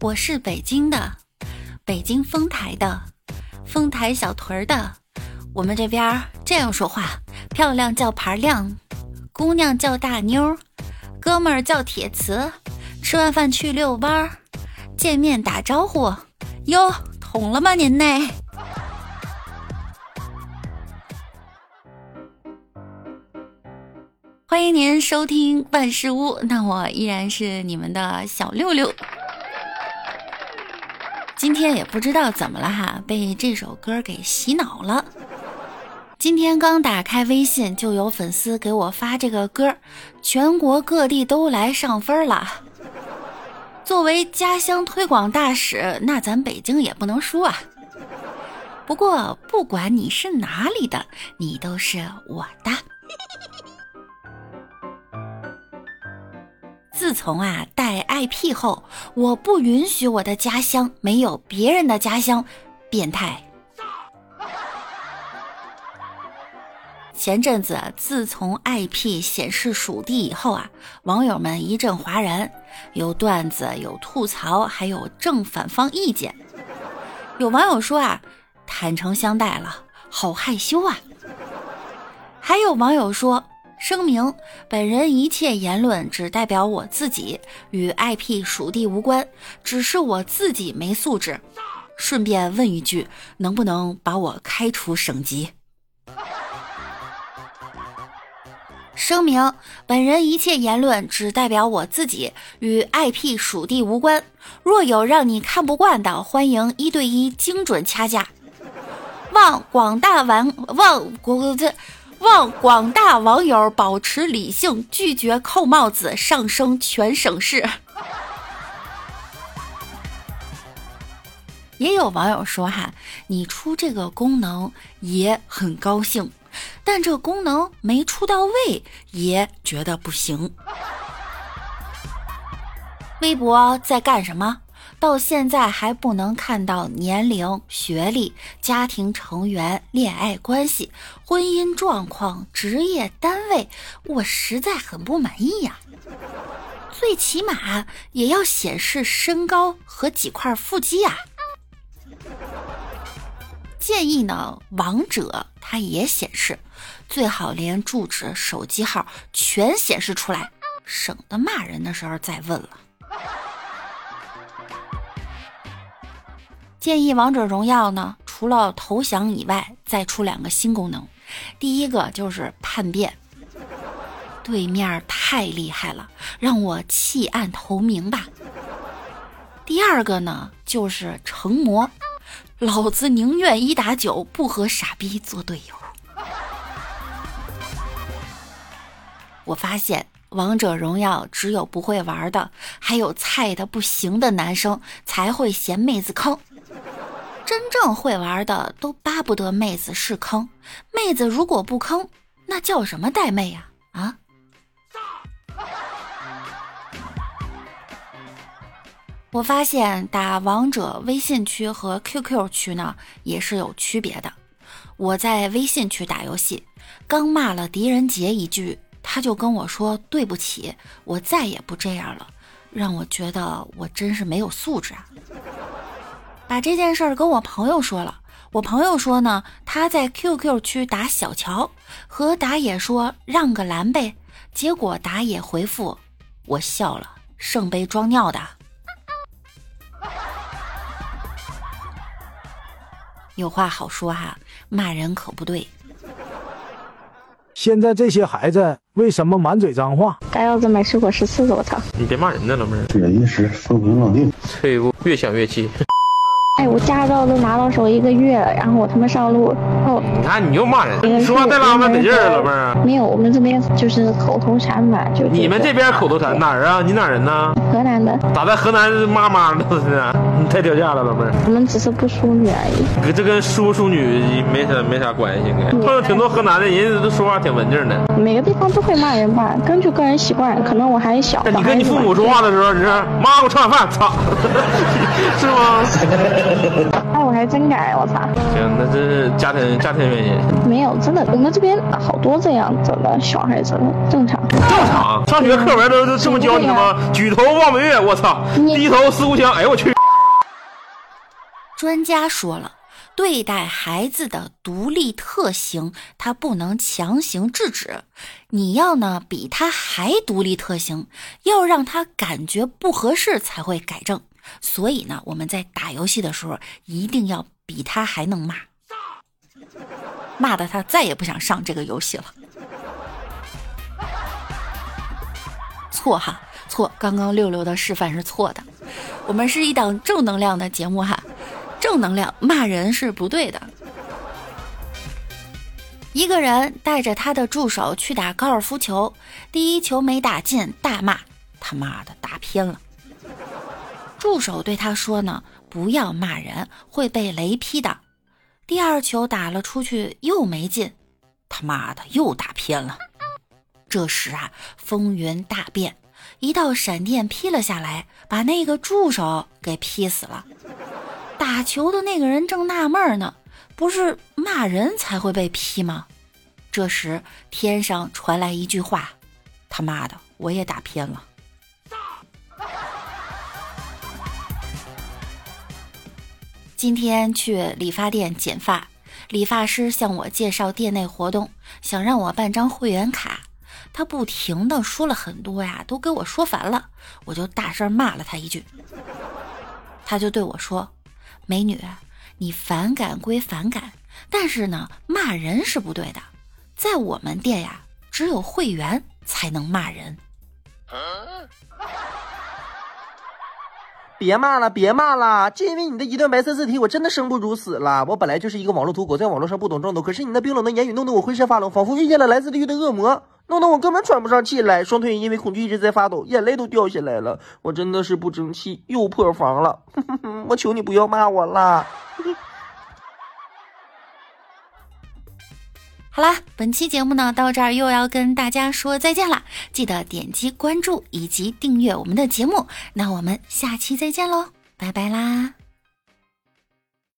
我是北京的，北京丰台的，丰台小屯儿的。我们这边这样说话：漂亮叫牌亮，姑娘叫大妞，哥们儿叫铁瓷。吃完饭去遛弯儿，见面打招呼。哟，捅了吗您呢？欢迎您收听万事屋，那我依然是你们的小六六。今天也不知道怎么了哈，被这首歌给洗脑了。今天刚打开微信，就有粉丝给我发这个歌，全国各地都来上分了。作为家乡推广大使，那咱北京也不能输啊。不过不管你是哪里的，你都是我的。自从啊带 IP 后，我不允许我的家乡没有别人的家乡，变态。前阵子，自从 IP 显示属地以后啊，网友们一阵哗然，有段子，有吐槽，还有正反方意见。有网友说啊，坦诚相待了，好害羞啊。还有网友说。声明：本人一切言论只代表我自己，与 IP 属地无关，只是我自己没素质。顺便问一句，能不能把我开除省级？声明：本人一切言论只代表我自己，与 IP 属地无关。若有让你看不惯的，欢迎一对一精准掐架。望广大玩望国这。望广大网友保持理性，拒绝扣帽子，上升全省市。也有网友说：“哈，你出这个功能也很高兴，但这功能没出到位，也觉得不行。”微博在干什么？到现在还不能看到年龄、学历、家庭成员、恋爱关系、婚姻状况、职业单位，我实在很不满意呀！最起码也要显示身高和几块腹肌呀！建议呢，王者它也显示，最好连住址、手机号全显示出来，省得骂人的时候再问了。建议王者荣耀呢，除了投降以外，再出两个新功能。第一个就是叛变，对面太厉害了，让我弃暗投明吧。第二个呢，就是成魔，老子宁愿一打九，不和傻逼做队友。我发现王者荣耀只有不会玩的，还有菜的不行的男生才会嫌妹子坑。真正会玩的都巴不得妹子是坑，妹子如果不坑，那叫什么带妹呀？啊！我发现打王者微信区和 QQ 区呢也是有区别的。我在微信区打游戏，刚骂了狄仁杰一句，他就跟我说对不起，我再也不这样了，让我觉得我真是没有素质啊。把这件事儿跟我朋友说了，我朋友说呢，他在 QQ 区打小乔，和打野说让个蓝呗，结果打野回复我笑了，圣杯装尿的。有话好说哈，骂人可不对。现在这些孩子为什么满嘴脏话？该要子买水果十次了，我操！你别骂人呢，老妹儿。忍一时风平浪静。退步，越想越气。哎，我驾照都拿到手一个月了，然后我他妈上路后，你看你又骂人，说话带拉吗？得劲儿，老妹儿。没有，我们这边就是口头禅嘛，就你们这边口头禅哪儿啊？你哪人呢？河南的。咋在河南妈妈呢？是？你太掉价了，老妹儿。我们只是不淑女而已。跟这跟淑不淑女没啥没啥关系，碰到挺多河南的人家都说话挺文静的。每个地方都会骂人吧，根据个人习惯，可能我还小。你跟你父母说话的时候，你说妈，我吃碗饭，操，是吗？哎，我还真敢，我操。行，那这是家庭家庭原因。没有，真的，我们这边好多这样子的小孩子，正常。正常，上学课文都都这么教你的吗？举头望明月，我操，低头思故乡，哎呦我去。专家说了，对待孩子的独立特性，他不能强行制止。你要呢比他还独立特性，要让他感觉不合适才会改正。所以呢，我们在打游戏的时候，一定要比他还能骂，骂的他再也不想上这个游戏了。错哈，错！刚刚六六的示范是错的。我们是一档正能量的节目哈。正能量骂人是不对的。一个人带着他的助手去打高尔夫球，第一球没打进，大骂：“他妈的，打偏了！”助手对他说：“呢，不要骂人，会被雷劈的。”第二球打了出去，又没进，他妈的，又打偏了。这时啊，风云大变，一道闪电劈了下来，把那个助手给劈死了。打球的那个人正纳闷呢，不是骂人才会被劈吗？这时天上传来一句话：“他妈的，我也打偏了。”今天去理发店剪发，理发师向我介绍店内活动，想让我办张会员卡。他不停的说了很多呀，都给我说烦了，我就大声骂了他一句。他就对我说。美女，你反感归反感，但是呢，骂人是不对的。在我们店呀，只有会员才能骂人。别骂了，别骂了！就因为你的一段白色字体，我真的生不如死了。我本来就是一个网络土狗，在网络上不懂装懂，可是你那冰冷的言语弄得我浑身发冷，仿佛遇见了来自地狱的恶魔。弄得我根本喘不上气来，双腿因为恐惧一直在发抖，眼泪都掉下来了。我真的是不争气，又破防了。我求你不要骂我啦！好啦，本期节目呢到这儿又要跟大家说再见啦，记得点击关注以及订阅我们的节目。那我们下期再见喽，拜拜啦！